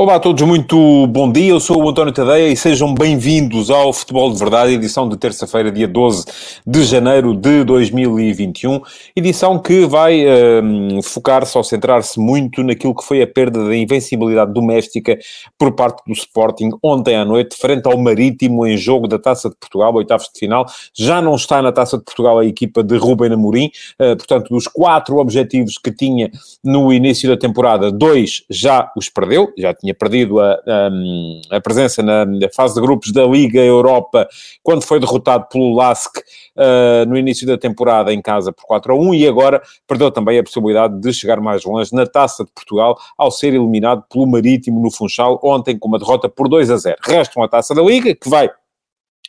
Olá a todos, muito bom dia. Eu sou o António Tadeia e sejam bem-vindos ao Futebol de Verdade, edição de terça-feira, dia 12 de janeiro de 2021. Edição que vai um, focar-se ou centrar-se muito naquilo que foi a perda da invencibilidade doméstica por parte do Sporting ontem à noite, frente ao Marítimo em jogo da Taça de Portugal, oitavos de final. Já não está na Taça de Portugal a equipa de Rubem Amorim, uh, portanto, dos quatro objetivos que tinha no início da temporada, dois já os perdeu, já tinha tinha perdido a, a, a, presença na fase de grupos da Liga Europa quando foi derrotado pelo LASK uh, no início da temporada em casa por 4 a 1 e agora perdeu também a possibilidade de chegar mais longe na Taça de Portugal ao ser eliminado pelo Marítimo no Funchal ontem com uma derrota por 2 a 0. Restam a Taça da Liga que vai,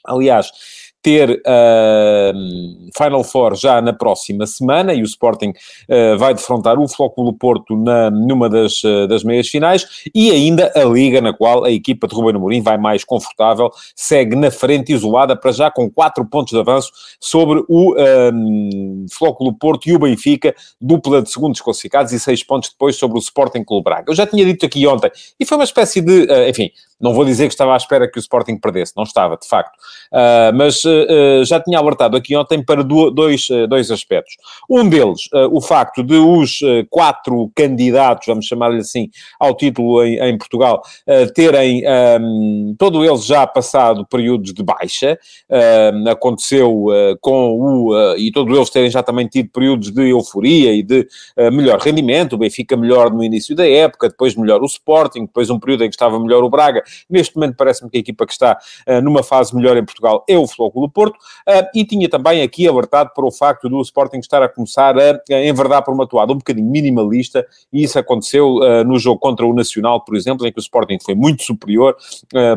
aliás ter uh, Final Four já na próxima semana e o Sporting uh, vai defrontar o Flóculo Porto na, numa das, uh, das meias finais e ainda a Liga na qual a equipa de Ruben Amorim vai mais confortável, segue na frente isolada para já com 4 pontos de avanço sobre o Flóculo Porto e o Benfica, dupla de segundos classificados e 6 pontos depois sobre o Sporting Clube Braga. Eu já tinha dito aqui ontem e foi uma espécie de, enfim, não vou dizer que estava à espera que o Sporting perdesse, não estava, de facto. Uh, mas já tinha alertado aqui ontem para dois, dois aspectos. Um deles, o facto de os quatro candidatos, vamos chamar-lhe assim, ao título em, em Portugal, terem um, todos eles já passado períodos de baixa. aconteceu com o. e todos eles terem já também tido períodos de euforia e de melhor rendimento. O Benfica melhor no início da época, depois melhor o Sporting, depois um período em que estava melhor o Braga Neste momento parece-me que a equipa que está numa fase melhor em Portugal é o Flóculo Porto uh, e tinha também aqui alertado para o facto do Sporting estar a começar a, enverdar por uma toada um bocadinho minimalista e isso aconteceu uh, no jogo contra o Nacional, por exemplo, em que o Sporting foi muito superior,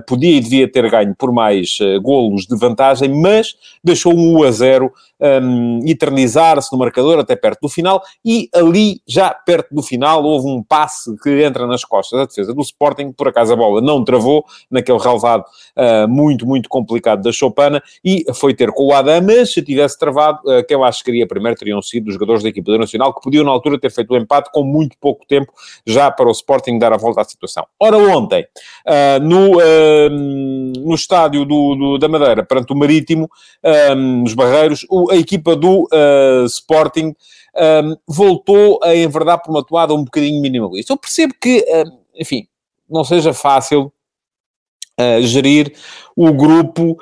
podia e devia ter ganho por mais golos de vantagem, mas deixou um 1 a 0 um, eternizar-se no marcador até perto do final e ali, já perto do final, houve um passe que entra nas costas da defesa do Sporting, por acaso a bola não travou naquele relvado uh, muito, muito complicado da Chopana e foi ter com o Adam, mas se tivesse travado, uh, que eu acho que queria primeiro teriam sido os jogadores da equipa do Nacional que podiam na altura ter feito o empate com muito pouco tempo já para o Sporting dar a volta à situação. Ora, ontem, uh, no, no estádio do, do, da Madeira, perante o Marítimo, nos Barreiros, a equipa do Sporting voltou a enverdar por uma toada um bocadinho minimalista. Eu percebo que, enfim, não seja fácil uh, gerir o grupo.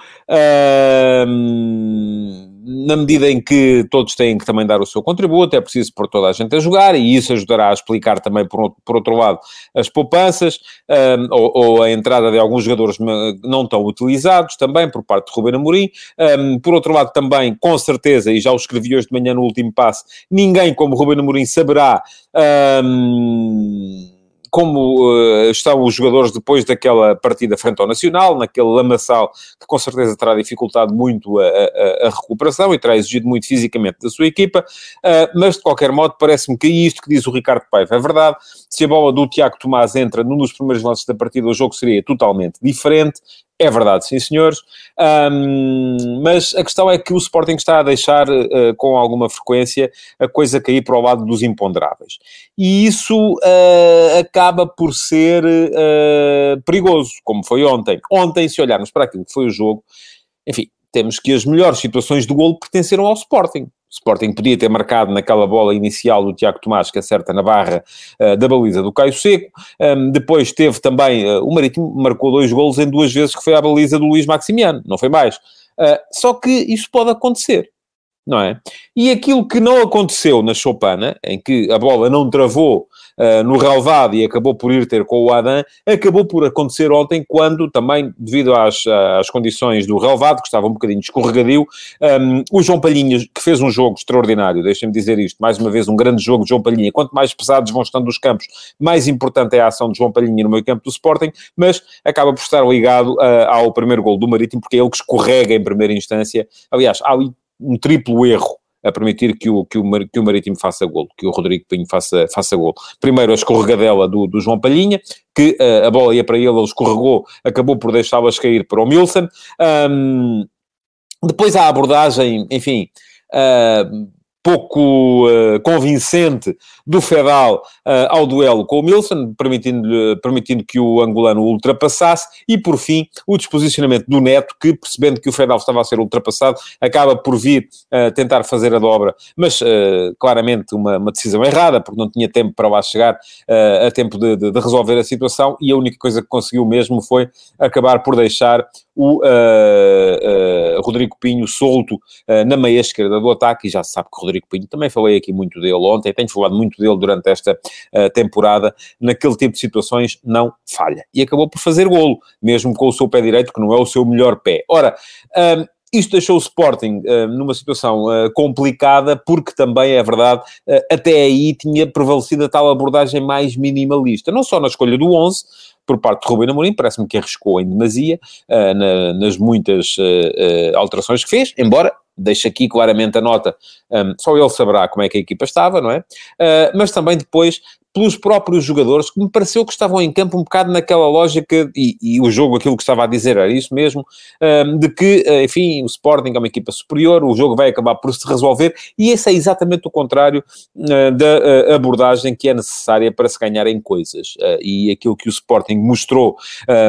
Na medida em que todos têm que também dar o seu contributo, é preciso pôr toda a gente a jogar e isso ajudará a explicar também, por, por outro lado, as poupanças ou, ou, a entrada de alguns jogadores não tão utilizados também por parte de Ruben Amorim. Por outro lado, também, com certeza, e já o escrevi hoje de manhã no último passo, ninguém como Ruben Amorim saberá. Como uh, estão os jogadores depois daquela partida frente ao Nacional, naquele lamaçal que com certeza terá dificultado muito a, a, a recuperação e terá exigido muito fisicamente da sua equipa, uh, mas de qualquer modo parece-me que isto que diz o Ricardo Paiva. É verdade, se a bola do Tiago Tomás entra num dos primeiros lances da partida, o jogo seria totalmente diferente, é verdade, sim senhores, um, mas a questão é que o Sporting está a deixar uh, com alguma frequência a coisa cair para o lado dos imponderáveis. E isso uh, acaba por ser uh, perigoso, como foi ontem. Ontem, se olharmos para aquilo que foi o jogo, enfim, temos que as melhores situações do golo pertenceram ao Sporting. O Sporting podia ter marcado naquela bola inicial do Tiago Tomás, que acerta na barra uh, da baliza do Caio Seco. Um, depois teve também, uh, o Marítimo marcou dois golos em duas vezes que foi à baliza do Luís Maximiano, não foi mais. Uh, só que isso pode acontecer, não é? E aquilo que não aconteceu na Chopana, em que a bola não travou uh, no relevado e acabou por ir ter com o Adam, acabou por acontecer ontem, quando também, devido às, às condições do relevado, que estava um bocadinho escorregadio, um, o João Palhinha, que fez um jogo extraordinário, deixem-me dizer isto, mais uma vez, um grande jogo de João Palhinha. Quanto mais pesados vão estando os campos, mais importante é a ação de João Palhinha no meio campo do Sporting, mas acaba por estar ligado uh, ao primeiro gol do Marítimo, porque é ele que escorrega em primeira instância. Aliás, há ali um triplo erro a permitir que o, que o, que o Marítimo faça golo, que o Rodrigo Pinho faça, faça golo. Primeiro a escorregadela do, do João Palhinha, que uh, a bola ia para ele, ele escorregou, acabou por deixá-las cair para o Milson. Um, depois a abordagem, enfim... Uh, pouco uh, convincente do Fedal uh, ao duelo com o Milson, permitindo, permitindo que o angolano o ultrapassasse, e por fim o disposicionamento do Neto, que percebendo que o Fedal estava a ser ultrapassado, acaba por vir uh, tentar fazer a dobra, mas claramente uma, uma, decisão errada, porque não tinha tempo para lá chegar a tempo de, de, de, resolver a situação, e a única coisa que conseguiu mesmo foi acabar por deixar o Rodrigo Pinho solto na meia esquerda do ataque, e já se sabe que Rodrigo Pinho, também falei aqui muito dele ontem, tenho falado muito dele durante esta uh, temporada, naquele tipo de situações não falha. E acabou por fazer golo, mesmo com o seu pé direito, que não é o seu melhor pé. Ora, um, isto deixou o Sporting uh, numa situação uh, complicada, porque também, é verdade, uh, até aí tinha prevalecido a tal abordagem mais minimalista, não só na escolha do 11, por parte de Rubem Amorim, parece-me que arriscou em demasia na, nas muitas alterações que fez, embora deixa aqui claramente a nota, um, só ele saberá como é que a equipa estava, não é? Uh, mas também depois pelos próprios jogadores, que me pareceu que estavam em campo um bocado naquela lógica, e, e o jogo, aquilo que estava a dizer era isso mesmo, de que, eh, enfim, o Sporting é uma equipa superior, o jogo vai acabar por se resolver, e esse é exatamente o contrário uh, da uh, abordagem que é necessária para se ganharem coisas. Uh, e aquilo que o Sporting mostrou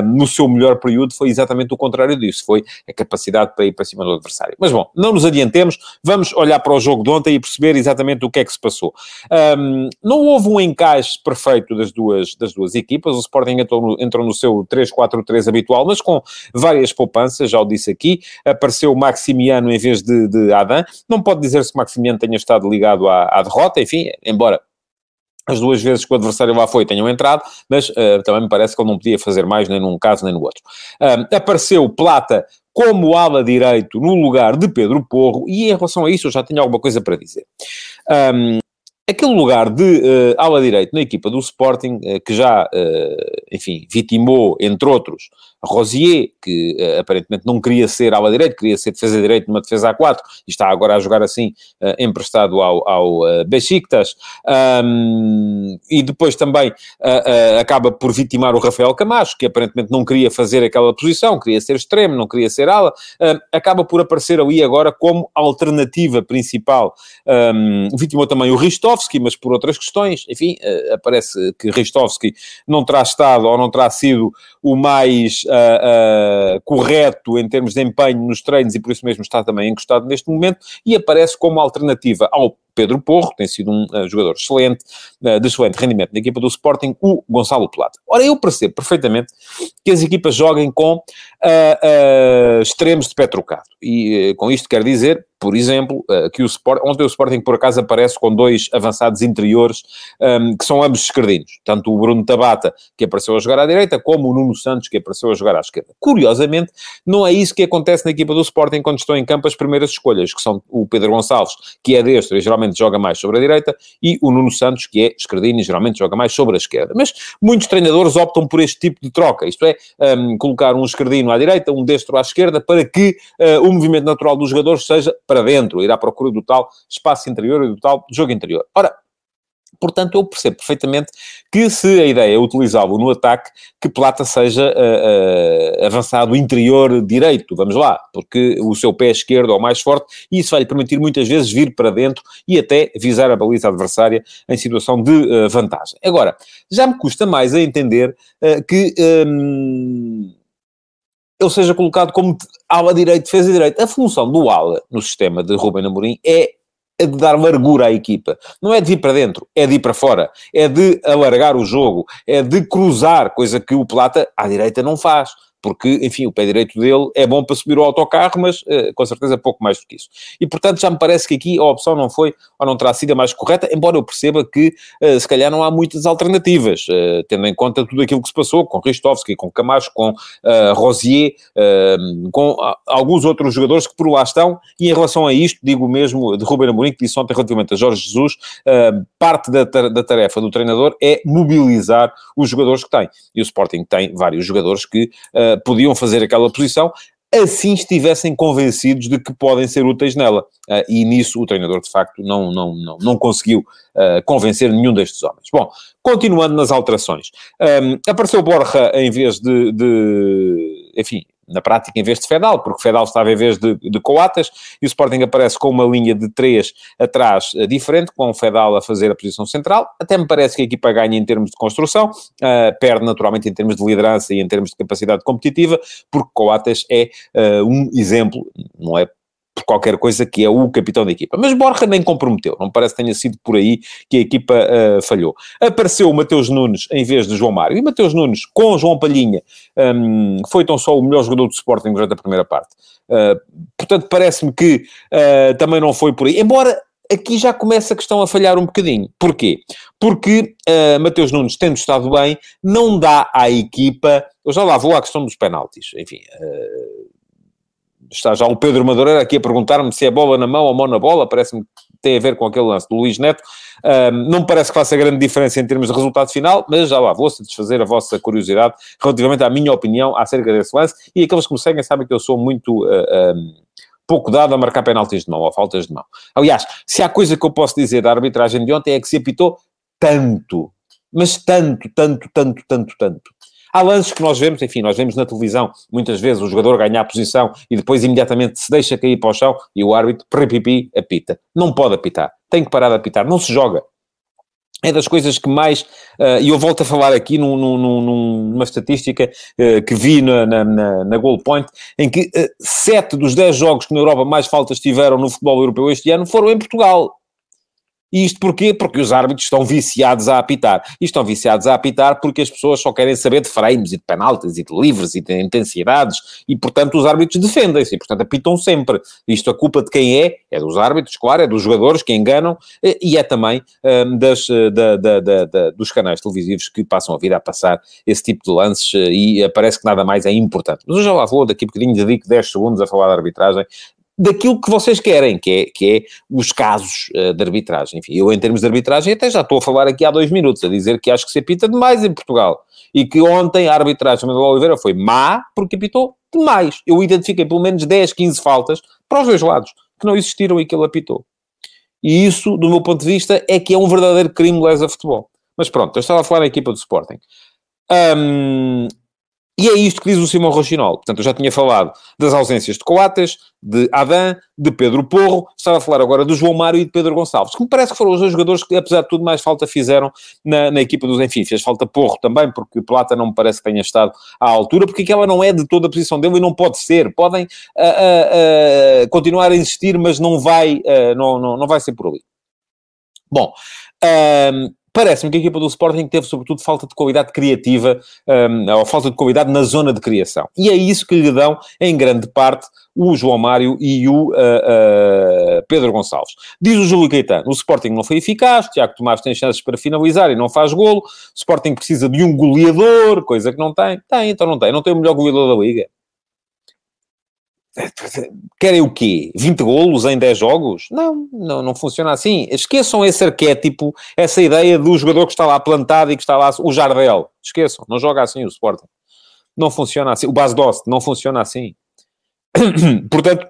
no seu melhor período foi exatamente o contrário disso, foi a capacidade para ir para cima do adversário. Mas bom, não nos adiantemos, vamos olhar para o jogo de ontem e perceber exatamente o que é que se passou. Não houve um encaixe encaixe perfeito das duas, das duas equipas. O Sporting entrou no, entrou no seu 3-4-3 habitual, mas com várias poupanças, já o disse aqui. Apareceu Maximiano em vez de, de Adam. Não pode dizer-se que Maximiano tenha estado ligado à, à derrota, enfim, embora as duas vezes que o adversário lá foi tenham entrado, mas uh, também me parece que ele não podia fazer mais nem num caso nem no outro. Uh, apareceu Plata como ala direito no lugar de Pedro Porro, e em relação a isso eu já tenho alguma coisa para dizer. Um, aquele lugar de uh, ala direito na equipa do Sporting, uh, que já, uh, enfim, vitimou, entre outros, Rosier, que uh, aparentemente não queria ser ala direito, queria ser defesa direito numa defesa a 4 e está agora a jogar assim, uh, emprestado ao, ao uh, Besiktas. Um, e depois também acaba por vitimar o Rafael Camacho, que aparentemente não queria fazer aquela posição, queria ser extremo, não queria ser ala. acaba por aparecer ali agora como alternativa principal. Um, vitimou também o Ristovski, mas por outras questões. Enfim, aparece que Ristovski não terá estado ou não terá sido o mais uh, correto em termos de empenho nos treinos e por isso mesmo está também encostado neste momento e aparece como alternativa ao Pedro Porro, tem sido um uh, jogador excelente, uh, de excelente rendimento na equipa do Sporting, o Gonçalo Plata. Ora, eu percebo perfeitamente que as equipas joguem com uh, extremos de pé trocado. E com isto quer dizer, por exemplo, que o Sport, ontem o Sporting por acaso aparece com dois avançados interiores um, que são ambos esquerdinos. Tanto o Bruno Tabata, que apareceu a jogar à direita, como o Nuno Santos, que apareceu a jogar à esquerda. Curiosamente, não é isso que acontece na equipa do Sporting quando estão em campo as primeiras escolhas, que são o Pedro Gonçalves, que é destro e geralmente joga mais sobre a direita, e o Nuno Santos, que é esquerdino e geralmente joga mais sobre a esquerda. Mas muitos treinadores optam por este tipo de troca, isto é, um, colocar um esquerdino à direita, um destro à esquerda, para que uh, o movimento natural dos jogadores seja para dentro, ir à procura do tal espaço interior e do tal jogo interior. Ora, Portanto, eu percebo perfeitamente que se a ideia é utilizá-lo no ataque, que Plata seja uh, uh, avançado interior direito, vamos lá, porque o seu pé esquerdo é o mais forte e isso vai lhe permitir muitas vezes vir para dentro e até visar a baliza adversária em situação de uh, vantagem. Agora, já me custa mais a entender que. Um, ele seja colocado como ala direito, defesa direito. A função do ala no sistema de Ruben Amorim é é de dar largura à equipa. Não é de vir para dentro, é de ir para fora. É de alargar o jogo, é de cruzar, coisa que o Plata à direita não faz porque, enfim, o pé direito dele é bom para subir o autocarro, mas uh, com certeza pouco mais do que isso. E, portanto, já me parece que aqui a opção não foi, ou não terá sido a mais correta, embora eu perceba que, uh, se calhar, não há muitas alternativas, uh, tendo em conta tudo aquilo que se passou com Ristovski, com Camacho, com Rosier, com alguns outros jogadores que por lá estão, e em relação a isto, digo mesmo de Ruben Amorim, que disse ontem relativamente a Jorge Jesus, parte da, da tarefa do treinador é mobilizar os jogadores que tem. E o Sporting tem vários jogadores que podiam fazer aquela posição, assim estivessem convencidos de que podem ser úteis nela. Uh, e nisso o treinador, de facto, não, não, não, não conseguiu uh, convencer nenhum destes homens. Bom, continuando nas alterações. Um, apareceu Borja em vez de, de enfim, na prática em vez de Fedal, porque Fedal estava em vez de, de Coatas, e o Sporting aparece com uma linha de três atrás uh, diferente, com o Fedal a fazer a posição central. Até me parece que a equipa ganha em termos de construção, uh, perde naturalmente em termos de liderança e em termos de capacidade competitiva, porque Coatas é uh, um exemplo, não é por qualquer coisa que é o capitão da equipa. Mas Borja nem comprometeu, não parece que tenha sido por aí que a equipa uh, falhou. Apareceu o Mateus Nunes em vez de João Mário, e Mateus Nunes com João Palhinha um, foi tão só o melhor jogador do Sporting durante a primeira parte. Uh, portanto, parece-me que uh, também não foi por aí, embora aqui já começa a questão a falhar um bocadinho. Porquê? Porque uh, Mateus Nunes, tendo estado bem, não dá à equipa. Eu já lá vou à questão dos penaltis. Enfim, uh, está já o Pedro Madureira aqui a perguntar-me se é bola na mão ou mão na bola, parece-me que tem a ver com aquele lance do Luís Neto. Não me parece que faça grande diferença em termos de resultado final, mas já lá vou satisfazer a vossa curiosidade relativamente à minha opinião acerca desse lance. E aqueles que me seguem sabem que eu sou muito. Uh, um, pouco dado a marcar penaltis de mão ou faltas de mão. Aliás, se há coisa que eu posso dizer da arbitragem de ontem é que se apitou tanto, mas tanto, tanto, tanto, tanto, tanto. Há lances que nós vemos, enfim, nós vemos na televisão, muitas vezes o jogador ganha a posição e depois imediatamente se deixa cair para o chão e o árbitro, pipi, apita. Não pode apitar. Tem que parar de apitar. Não se joga. É das coisas que mais, uh, e eu volto a falar aqui num, num, numa estatística uh, que vi na, na, na, na Goal Point, em que uh, sete dos dez jogos que na Europa mais faltas tiveram no futebol europeu este ano foram em Portugal. E isto porquê? Porque os árbitros estão viciados a apitar. E estão viciados a apitar porque as pessoas só querem saber de frames e de penaltis e de livres e de intensidades e, portanto, os árbitros defendem-se e, portanto, apitam sempre. Isto a culpa de quem é? É dos árbitros, claro, é dos jogadores que enganam e é também um, das, eh, da, da, da, dos canais televisivos que passam a vida a passar esse tipo de lances eh, e parece que nada mais é importante. Mas eu já lá vou, daqui a bocadinho dedico 10 segundos a falar de arbitragem daquilo que vocês querem, que é, que é os casos uh, de arbitragem. Enfim, eu em termos de arbitragem até já estou a falar aqui há dois minutos, a dizer que acho que se apita demais em Portugal. E que ontem a arbitragem de Oliveira foi má porque apitou demais. Eu identifiquei pelo menos 10, 15 faltas para os dois lados, que não existiram e que ele apitou. E isso, do meu ponto de vista, é que é um verdadeiro crime lesa futebol. Mas pronto, eu estava a falar da equipa do Sporting. Um, e é isto que diz o Simão Rochinol. Portanto, eu já tinha falado das ausências de Coates, de Adam, de Pedro Porro, estava a falar agora do João Mário e de Pedro Gonçalves, que me parece que foram os dois jogadores que, apesar de tudo, mais falta fizeram na, na equipa dos Enfim. Fez falta Porro também, porque Plata não me parece que tenha estado à altura, porque aquela não é de toda a posição dele e não pode ser. Podem uh, uh, uh, continuar a existir, mas não vai, não, não, não vai ser por ali. Bom, Parece-me que a equipa do Sporting teve, sobretudo, falta de qualidade criativa, um, ou falta de qualidade na zona de criação. E é isso que lhe dão, em grande parte, o João Mário e o uh, uh, Pedro Gonçalves. Diz o Júlio Caetano, o Sporting não foi eficaz, Tiago Tomás tem chances para finalizar e não faz golo, o Sporting precisa de um goleador, coisa que não tem. Tem, então não tem. Não tem o melhor goleador da Liga. Querem o quê? 20 golos em 10 jogos? Não, não, não funciona assim. Esqueçam esse arquétipo, essa ideia do jogador que está lá plantado e que está lá, o Jardel. Esqueçam, não joga assim o Sporting. Não funciona assim. O Bas Dost não funciona assim. Portanto,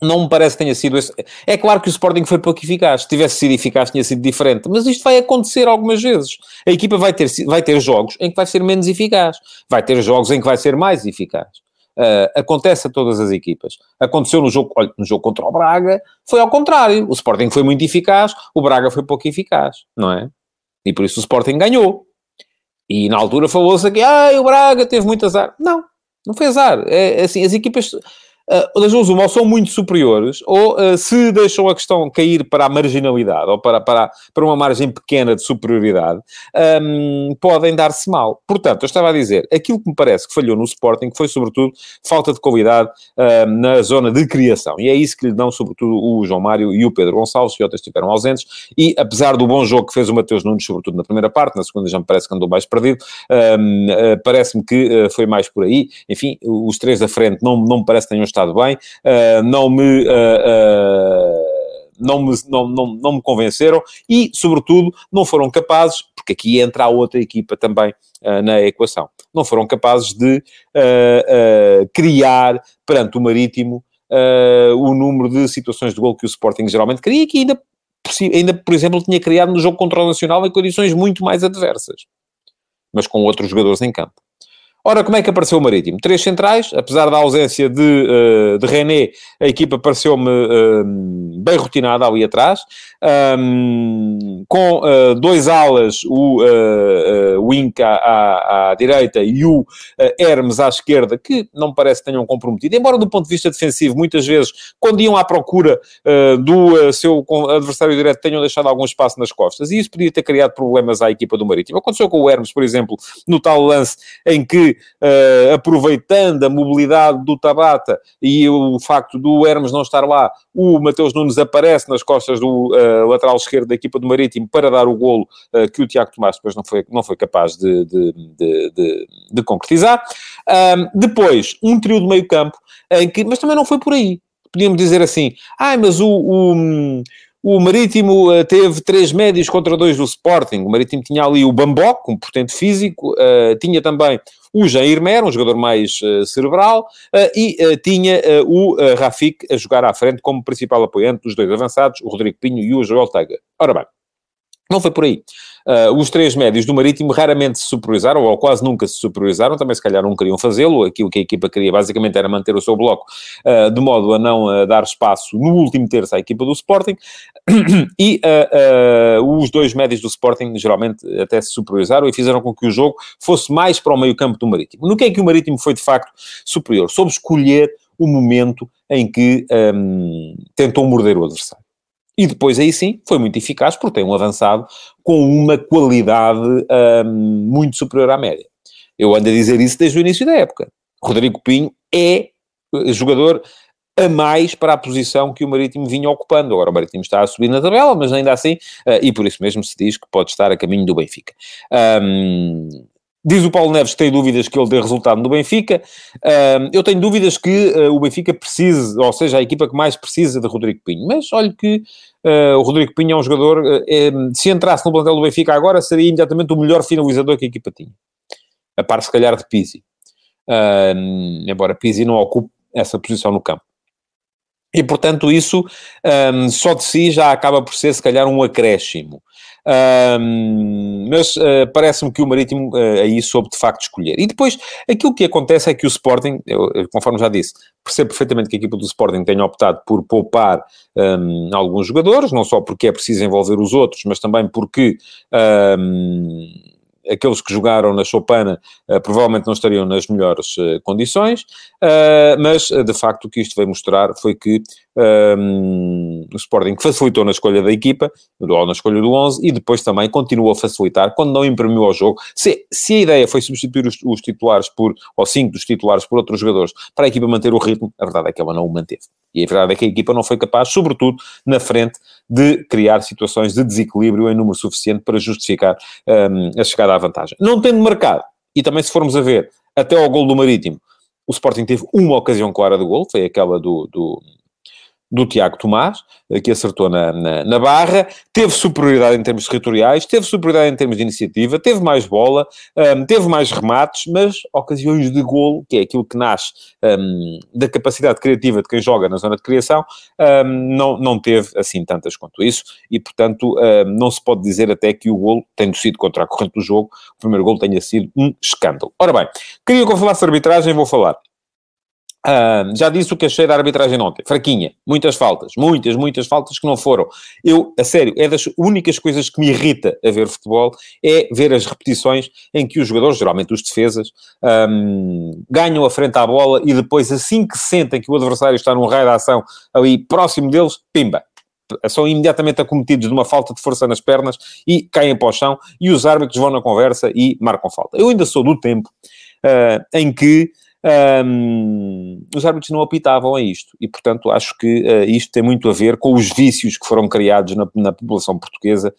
não me parece que tenha sido esse. É claro que o Sporting foi pouco eficaz. Se tivesse sido eficaz, tinha sido diferente. Mas isto vai acontecer algumas vezes. A equipa vai ter, vai ter jogos em que vai ser menos eficaz. Vai ter jogos em que vai ser mais eficaz. Uh, acontece a todas as equipas. Aconteceu no jogo, olha, no jogo contra o Braga, foi ao contrário. O Sporting foi muito eficaz, o Braga foi pouco eficaz, não é? E por isso o Sporting ganhou. E na altura falou-se aqui, ah, o Braga teve muito azar. Não, não foi azar. É, é assim, as equipas uh, das duas uma, ou são muito superiores, ou uh, se deixam a questão cair para a marginalidade, ou para, para, para uma margem pequena de superioridade, um, podem dar-se mal. Portanto, eu estava a dizer, aquilo que me parece que falhou no Sporting foi, sobretudo, falta de qualidade uh, na zona de criação. E é isso que lhe dão, sobretudo, o João Mário e o Pedro Gonçalves, que outros estiveram ausentes, e apesar do bom jogo que fez o Mateus Nunes, sobretudo na primeira parte, na segunda já me parece que andou mais perdido, um, uh, parece-me que uh, foi mais por aí. Enfim, os três da frente não, não me parece que tenham estado estado bem, uh, não me. Uh, não, me, não, não, não me convenceram e, sobretudo, não foram capazes, porque aqui entra a outra equipa também uh, na equação, não foram capazes de uh, criar perante o Marítimo o número de situações de gol que o Sporting geralmente cria e que ainda, ainda, por exemplo, tinha criado no jogo contra o Nacional em condições muito mais adversas, mas com outros jogadores em campo. Ora, como é que apareceu o Marítimo? Três centrais, apesar da ausência de, uh, de René, a equipa pareceu-me uh, bem rotinada ali atrás, com uh, dois alas, o Wink à, à, à, direita e o Hermes à esquerda, que não parece que tenham comprometido, embora do ponto de vista defensivo, muitas vezes, quando iam à procura do seu adversário direto, tenham deixado algum espaço nas costas, e isso podia ter criado problemas à equipa do Marítimo. Aconteceu com o Hermes, por exemplo, no tal lance em que uh, aproveitando a mobilidade do Tabata e o facto do Hermes não estar lá, o Mateus Nunes aparece nas costas do uh, lateral esquerdo da equipa do Marítimo para dar o golo uh, que o Tiago Tomás depois não foi, não foi capaz de, de, de, de, concretizar. depois, um trio de meio campo, que, mas também não foi por aí. Podíamos dizer assim, ah, mas o, o o Marítimo uh, teve três médios contra dois do Sporting. O Marítimo tinha ali o Bambok, um portento físico, uh, tinha também o Jair Mer, um jogador mais uh, cerebral, e tinha o Rafik a jogar à frente como principal apoiante dos dois avançados, o Rodrigo Pinho e o Joel Tega. Ora bem, não foi por aí. Uh, os três médios do Marítimo raramente se superiorizaram, ou quase nunca se superiorizaram, também se calhar não queriam fazê-lo, aquilo que a equipa queria basicamente era manter o seu bloco, uh, de modo a não uh, dar espaço no último terço à equipa do Sporting, e os dois médios do Sporting geralmente até se superiorizaram e fizeram com que o jogo fosse mais para o meio campo do Marítimo. No que é que o Marítimo foi de facto superior? Soube escolher o momento em que um, tentou morder o adversário. E depois aí sim foi muito eficaz porque tem um avançado com uma qualidade um, muito superior à média. Eu ando a dizer isso desde o início da época. Rodrigo Pinho é jogador a mais para a posição que o Marítimo vinha ocupando. Agora o Marítimo está a subir na tabela, mas ainda assim, uh, e por isso mesmo se diz que pode estar a caminho do Benfica. Um, Diz o Paulo Neves que tem dúvidas que ele dê resultado no Benfica. Eu tenho dúvidas que uh, o Benfica precise, ou seja, a equipa que mais precisa de Rodrigo Pinho. Mas olha que uh, o Rodrigo Pinho é um jogador, é, se entrasse no plantel do Benfica agora, seria imediatamente o melhor finalizador que a equipa tinha. A par, se calhar, de Pizzi. embora Pizzi não ocupe essa posição no campo. E, portanto, isso um, só de si já acaba por ser, se calhar, um acréscimo. Um, mas uh, parece-me que o Marítimo uh, aí soube de facto escolher. E depois, aquilo que acontece é que o Sporting, eu, conforme já disse, percebo perfeitamente que a equipa do Sporting tenha optado por poupar um, alguns jogadores, não só porque é preciso envolver os outros, mas também porque. Aqueles que jogaram na Chopana uh, provavelmente não estariam nas melhores uh, condições, uh, mas de facto o que isto veio mostrar foi que um, o Sporting facilitou na escolha da equipa, na escolha do 11, e depois também continuou a facilitar quando não imprimiu ao jogo. Se, se a ideia foi substituir os, os, titulares por, ou cinco dos titulares por outros jogadores, para a equipa manter o ritmo, a verdade é que ela não o manteve. E a verdade é que a equipa não foi capaz, sobretudo na frente, de criar situações de desequilíbrio em número suficiente para justificar um, a chegada à vantagem. Não tendo marcado, e também se formos a ver, até ao gol do Marítimo, o Sporting teve uma ocasião clara de gol, foi aquela do, do do Tiago Tomás, eh, que acertou na, na, na, barra, teve superioridade em termos territoriais, teve superioridade em termos de iniciativa, teve mais bola, um, ehm, teve mais remates, mas ocasiões de golo, que é aquilo que nasce um, ehm, da capacidade criativa de quem joga na zona de criação, um, ehm, não, não teve assim tantas quanto isso, e portanto não se pode dizer até que o golo, tendo sido contra a corrente do jogo, o primeiro golo tenha sido um escândalo. Ora bem, queria que eu falasse de arbitragem, vou falar. Uh, já disse o que achei da arbitragem ontem. Fraquinha. Muitas faltas. Muitas, muitas faltas que não foram. Eu, a sério, é das únicas coisas que me irrita a ver futebol é ver as repetições em que os jogadores, geralmente os defesas, um, ganham a frente à bola e depois, assim que sentem que o adversário está num raio de ação ali próximo deles, pimba, são imediatamente acometidos de uma falta de força nas pernas e caem para o chão e os árbitros vão na conversa e marcam falta. Eu ainda sou do tempo uh, em que um, os árbitros não apitavam a isto. E, portanto, acho que uh, isto tem muito a ver com os vícios que foram criados na, na população portuguesa,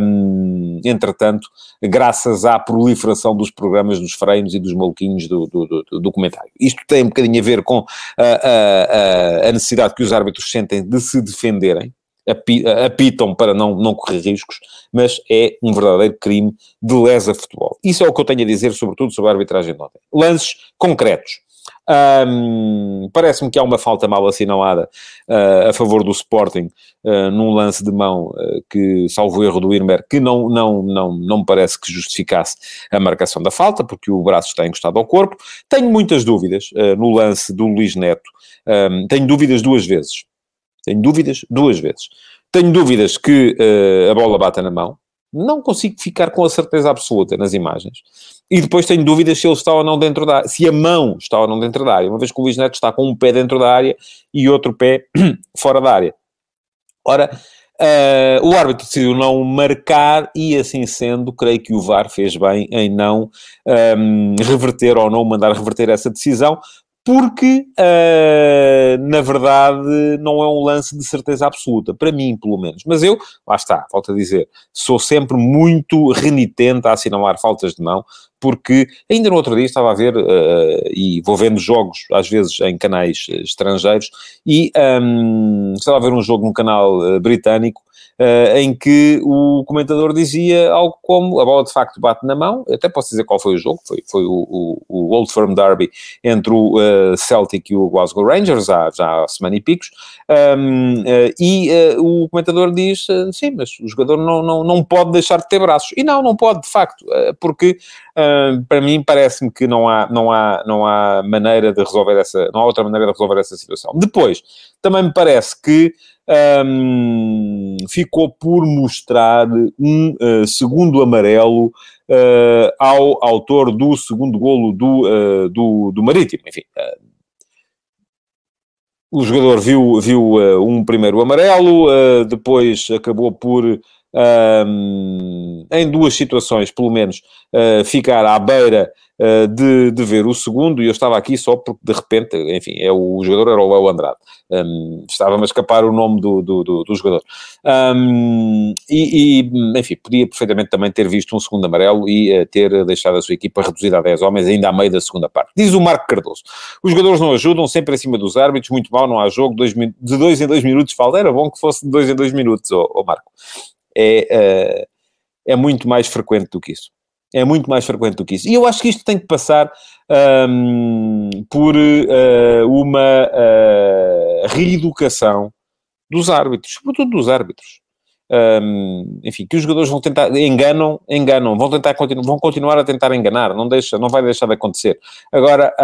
um, entretanto, graças à proliferação dos programas dos freios e dos maluquinhos do, do, do, do, documentário. Isto tem um bocadinho a ver com a, a, a necessidade que os árbitros sentem de se defenderem, apitam para não, não correr riscos, mas é um verdadeiro crime de lesa futebol. Isso é o que eu tenho a dizer, sobretudo, sobre a arbitragem de ontem. Lances concretos. Um, Parece-me que há uma falta mal assinalada uh, a favor do Sporting uh, num lance de mão uh, que, salvo erro do Irmer, que não, não, não, não me parece que justificasse a marcação da falta, porque o braço está encostado ao corpo. Tenho muitas dúvidas no lance do Luís Neto. Um, tenho dúvidas duas vezes. Tenho dúvidas duas vezes. Tenho dúvidas que a bola bata na mão não consigo ficar com a certeza absoluta nas imagens. E depois tenho dúvidas se ele está ou não dentro da se a mão está ou não dentro da área, uma vez que o Luís Neto está com um pé dentro da área e outro pé fora da área. Ora, uh, o árbitro decidiu não marcar e, assim sendo, creio que o VAR fez bem em não um, reverter ou não mandar reverter essa decisão, porque, uh, na verdade, não é um lance de certeza absoluta, para mim, pelo menos. Mas eu, lá está, volto a dizer, sou sempre muito renitente a assinalar faltas de mão, porque ainda no outro dia estava a ver, uh, e vou vendo jogos, às vezes, em canais estrangeiros, e um, estava a ver um jogo num canal uh, britânico, uh, em que o comentador dizia algo como a bola de facto bate na mão, até posso dizer qual foi o jogo, foi, foi o, o, o Old Firm Derby entre o uh, Celtic e o Glasgow Rangers, há já há semana e picos, um, uh, eh, e o comentador diz, sim, mas o jogador não, não, não pode deixar de ter braços. E não, não pode, de facto, porque para mim parece-me que não há, não, há, não há maneira de resolver essa, não há outra maneira de resolver essa situação. Depois, também me parece que um, ficou por mostrar um uh, segundo amarelo uh, ao autor do segundo golo do, uh, do, do Marítimo. Enfim, o jogador viu, viu um primeiro amarelo, depois acabou por um, em duas situações, pelo menos, ficar à beira uh, de, de ver o segundo, e eu estava aqui só porque de repente, enfim, é o, o jogador era o Léo Andrade, um, estava-me a escapar o nome do, do, do, do jogador. Um, e, e, enfim, podia perfeitamente também ter visto um segundo amarelo e uh, ter deixado a sua equipa reduzida a 10 homens, ainda à meio da segunda parte. Diz o Marco Cardoso: os jogadores não ajudam, sempre acima dos árbitros, muito mal, não há jogo, dois, de dois em dois minutos falta, era bom que fosse de dois em dois minutos, ó, oh, oh Marco é, uh, é muito mais frequente do que isso. É muito mais frequente do que isso. E eu acho que isto tem que passar um, por uh, uma uh, reeducação dos árbitros, sobretudo dos árbitros. Um, enfim, que os jogadores vão tentar, enganam, enganam, vão tentar continuar, vão continuar a tentar enganar, não deixa, não vai deixar de acontecer. Agora,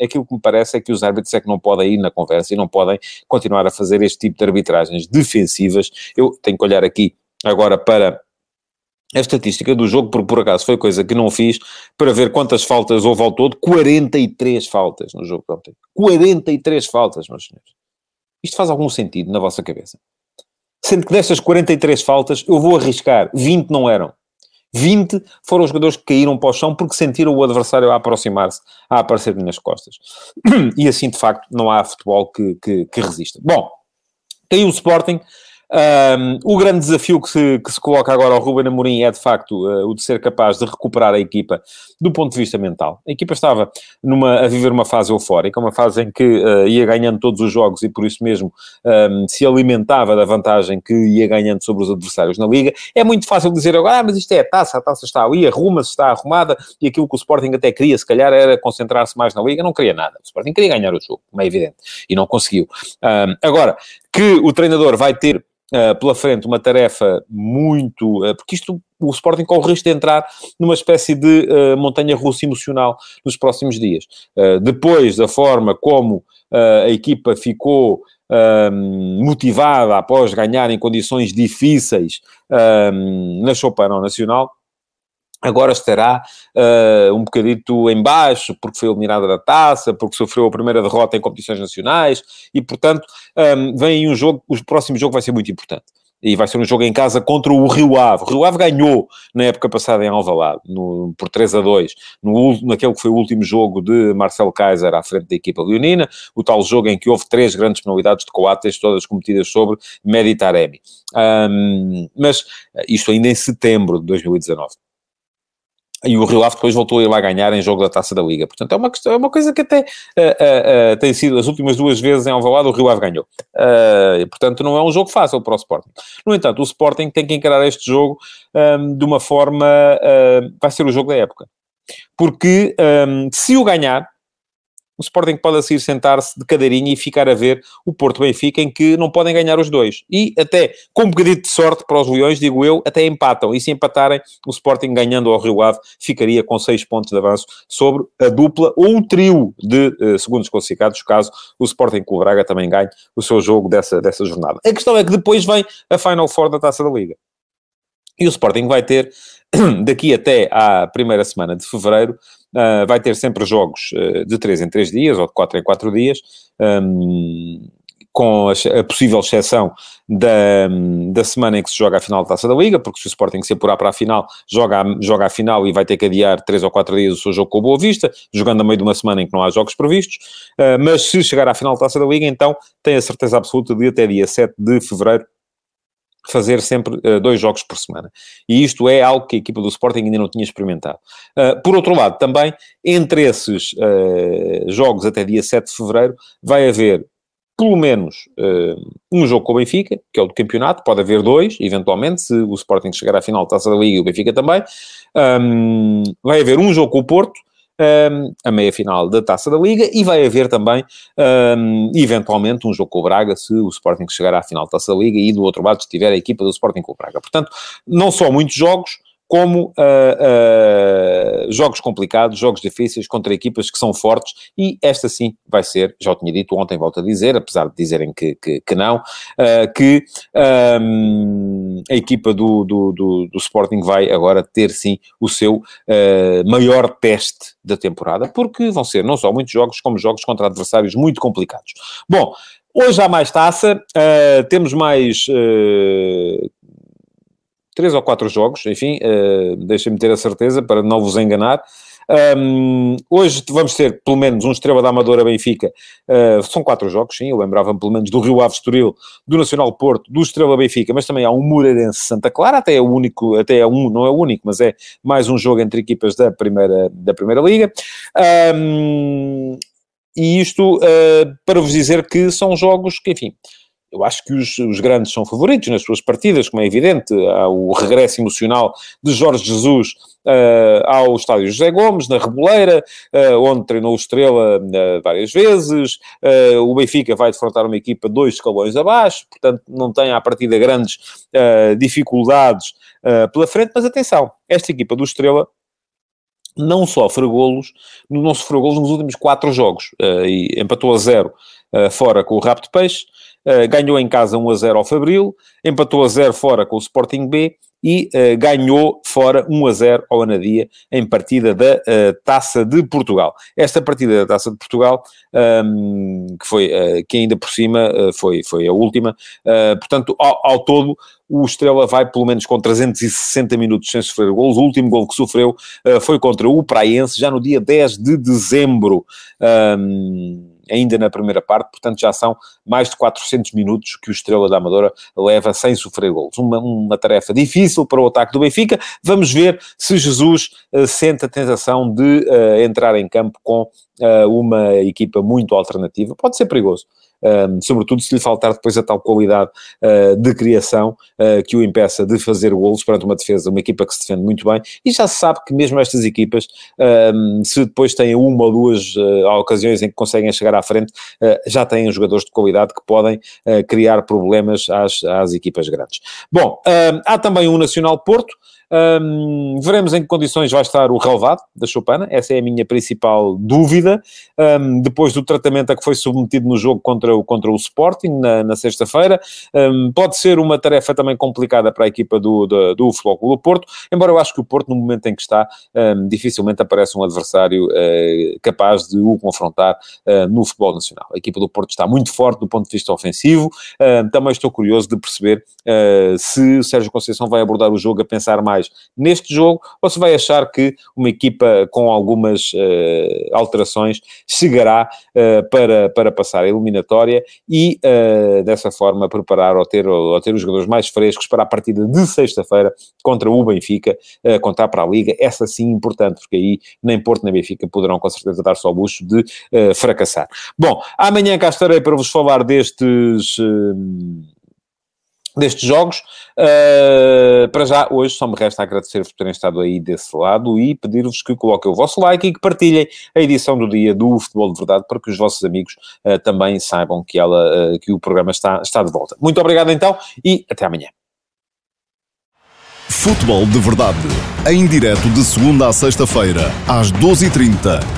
aquilo que me parece é que os árbitros é que não podem ir na conversa e não podem continuar a fazer este tipo de arbitragens defensivas. Eu tenho que olhar aqui agora para a estatística do jogo, por, por acaso foi coisa que não fiz, para ver quantas faltas houve ao todo. 43 faltas no jogo de ontem. 43 faltas, meus senhores. Isto faz algum sentido na vossa cabeça? Sendo que destas 43 faltas, eu vou arriscar, 20 não eram. 20 foram os jogadores que caíram para o chão porque sentiram o adversário a aproximar-se, a aparecer-lhe nas costas. E assim, de facto, não há futebol que, que, que resista. Bom, caiu o Sporting, um, o grande desafio que se, que se coloca agora ao Ruben Amorim é, de facto, uh, o de ser capaz de recuperar a equipa do ponto de vista mental. A equipa estava numa, a viver uma fase eufórica, uma fase em que uh, ia ganhando todos os jogos e, por isso mesmo, um, se alimentava da vantagem que ia ganhando sobre os adversários na Liga. É muito fácil dizer agora, ah, mas isto é a taça, a taça está ali, arruma-se, está arrumada, e aquilo que o Sporting até queria, se calhar, era concentrar-se mais na Liga. Não queria nada. O Sporting queria ganhar o jogo, como é evidente, e não conseguiu. Um, agora, que o treinador vai ter pela frente uma tarefa muito. Uh, porque isto, o Sporting corre o risco de entrar numa espécie de uh, montanha russa emocional nos próximos dias. depois da forma como a equipa ficou. motivada após ganhar em condições difíceis na Chopanão Nacional, agora estará uh, um bocadito em baixo, porque foi eliminada da taça, porque sofreu a primeira derrota em competições nacionais, e portanto um, vem aí um jogo, o próximo jogo vai ser muito importante. E vai ser um jogo em casa contra o Rio Ave. O Rio Ave ganhou na época passada em Alvalade, no, por 3 a 2, no, naquele que foi o último jogo de Marcelo Kaiser à frente da equipa leonina, o tal jogo em que houve três grandes penalidades de coates, todas cometidas sobre Meditaremi. Um, mas isto ainda em setembro de 2019. E o Rio Ave depois voltou a ir lá ganhar em jogo da Taça da Liga. Portanto, é uma, questão, é uma coisa que até uh, uh, uh, tem sido, as últimas duas vezes em Alvalade, o Rio Ave ganhou. e, portanto, não é um jogo fácil para o Sporting. No entanto, o Sporting tem que encarar este jogo um, de uma forma... vai ser o jogo da época. Porque um, se o ganhar, o Sporting pode assim sentar-se de cadeirinha e ficar a ver o Porto Benfica, em que não podem ganhar os dois. E até, com um bocadinho de sorte para os Leões, digo eu, até empatam. E se empatarem, o Sporting ganhando ao Rio Ave ficaria com seis pontos de avanço sobre a dupla ou o trio de uh, segundos classificados, caso o Sporting com o Braga também ganhe o seu jogo dessa, dessa jornada. A questão é que depois vem a Final Four da Taça da Liga. E o Sporting vai ter, daqui até à primeira semana de fevereiro, Uh, vai ter sempre jogos uh, de 3 em 3 dias ou de 4 em 4 dias, um, com a, a, possível exceção da, da semana em que se joga a final da Taça da Liga, porque se o Sporting se apurar para a final, joga a, joga a final e vai ter que adiar 3 ou 4 dias o seu jogo com o Boa Vista, jogando a meio de uma semana em que não há jogos previstos, uh, mas se chegar à final da Taça da Liga, então tem a certeza absoluta de até dia 7 de fevereiro fazer sempre uh, dois jogos por semana. E isto é algo que a equipa do Sporting ainda não tinha experimentado. Uh, por outro lado, também, entre esses uh, jogos até dia 7 de fevereiro, vai haver pelo menos um jogo com o Benfica, que é o do campeonato, pode haver dois, eventualmente, se o Sporting chegar à final da Taça da Liga e o Benfica também. Um, vai haver um jogo com o Porto, um, a meia-final da Taça da Liga e vai haver também, um, eventualmente, um jogo com o Braga, se o Sporting chegar à final da Taça da Liga e do outro lado estiver a equipa do Sporting com o Braga. Portanto, não só muitos jogos, como uh, uh, jogos complicados, jogos difíceis contra equipas que são fortes, e esta sim vai ser, já o tinha dito ontem, volto a dizer, apesar de dizerem que, que, que não, uh, que um, a equipa do, do, do, do, Sporting vai agora ter sim o seu maior teste da temporada, porque vão ser não só muitos jogos, como jogos contra adversários muito complicados. Bom, Hoje há mais taça, uh, temos mais uh, três ou quatro jogos, enfim, uh, deixem-me ter a certeza para não vos enganar. Um, hoje vamos ter pelo menos um Estrela da Amadora Benfica, uh, são quatro jogos, sim, eu lembrava-me pelo menos do Rio Ave Estoril, do Nacional Porto, do Estrela Benfica, mas também há um Moreirense Santa Clara, até é o único, até é um, não é o único, mas é mais um jogo entre equipas da primeira, da primeira Liga. Um, e isto uh, para vos dizer que são jogos que, enfim, eu acho que os, os, grandes são favoritos nas suas partidas, como é evidente. Há o regresso emocional de Jorge Jesus uh, ao estádio José Gomes, na Reboleira, uh, onde treinou o Estrela uh, várias vezes. o Benfica vai defrontar uma equipa dois escalões abaixo, portanto não tem à partida grandes dificuldades pela frente. Mas atenção, esta equipa do Estrela não sofre golos, não sofreu golos nos últimos quatro jogos e empatou a zero fora com o Rapto Peixe, eh, ganhou em casa 1 a 0 ao Fabril, empatou a 0 fora com o Sporting B e uh, ganhou fora 1 a 0 ao Anadia em partida da uh, Taça de Portugal. Esta partida da Taça de Portugal, um, ehm, que foi, uh, que ainda por cima foi, foi a última, portanto, ao, ao, todo, o Estrela vai pelo menos com 360 minutos sem sofrer golos. O último gol que sofreu foi contra o Praense, já no dia 10 de dezembro. Um, ehm, ainda na primeira parte, portanto já são mais de 400 minutos que o Estrela da Amadora leva sem sofrer golos. Uma, uma tarefa difícil para o ataque do Benfica. Vamos ver se Jesus uh, sente a tentação de uh, entrar em campo com uma equipa muito alternativa. Pode ser perigoso um, sobretudo se lhe faltar depois a tal qualidade uh, de criação uh, que o impeça de fazer golos perante uma defesa, uma equipa que se defende muito bem, e já se sabe que mesmo estas equipas, um, se depois têm uma ou duas uh, ocasiões em que conseguem chegar à frente, já têm jogadores de qualidade que podem criar problemas às, às equipas grandes. Bom, há também um Nacional Porto, um, veremos em que condições vai estar o relevado da Chopana, essa é a minha principal dúvida. Um, depois do tratamento a que foi submetido no jogo contra o, contra o Sporting na, na sexta-feira, um, pode ser uma tarefa também complicada para a equipa do, do, do Porto, embora eu acho que o Porto, no momento em que está, dificilmente aparece um adversário uh, capaz de o confrontar uh, no futebol nacional. A equipa do Porto está muito forte do ponto de vista ofensivo, também estou curioso de perceber uh, se Sérgio Conceição vai abordar o jogo a pensar mais mais neste jogo, ou se vai achar que uma equipa com algumas uh, alterações chegará uh, para, para passar a eliminatória e, uh, dessa forma, preparar ou ter, ou ter os jogadores mais frescos para a partida de sexta-feira contra o Benfica, contar para a Liga, essa sim importante, porque aí nem Porto nem Benfica poderão com certeza dar-se ao luxo de fracassar. Bom, amanhã cá estarei para vos falar destes destes jogos. Uh, para já, hoje só me resta agradecer-vos por terem estado aí desse lado e pedir-vos que coloquem o vosso like e que partilhem a edição do dia do Futebol de Verdade para que os vossos amigos uh, também saibam que, ela, uh, que o programa está, está de volta. Muito obrigado então e até amanhã. Futebol de Verdade, em direto de segunda a sexta-feira, às 12h30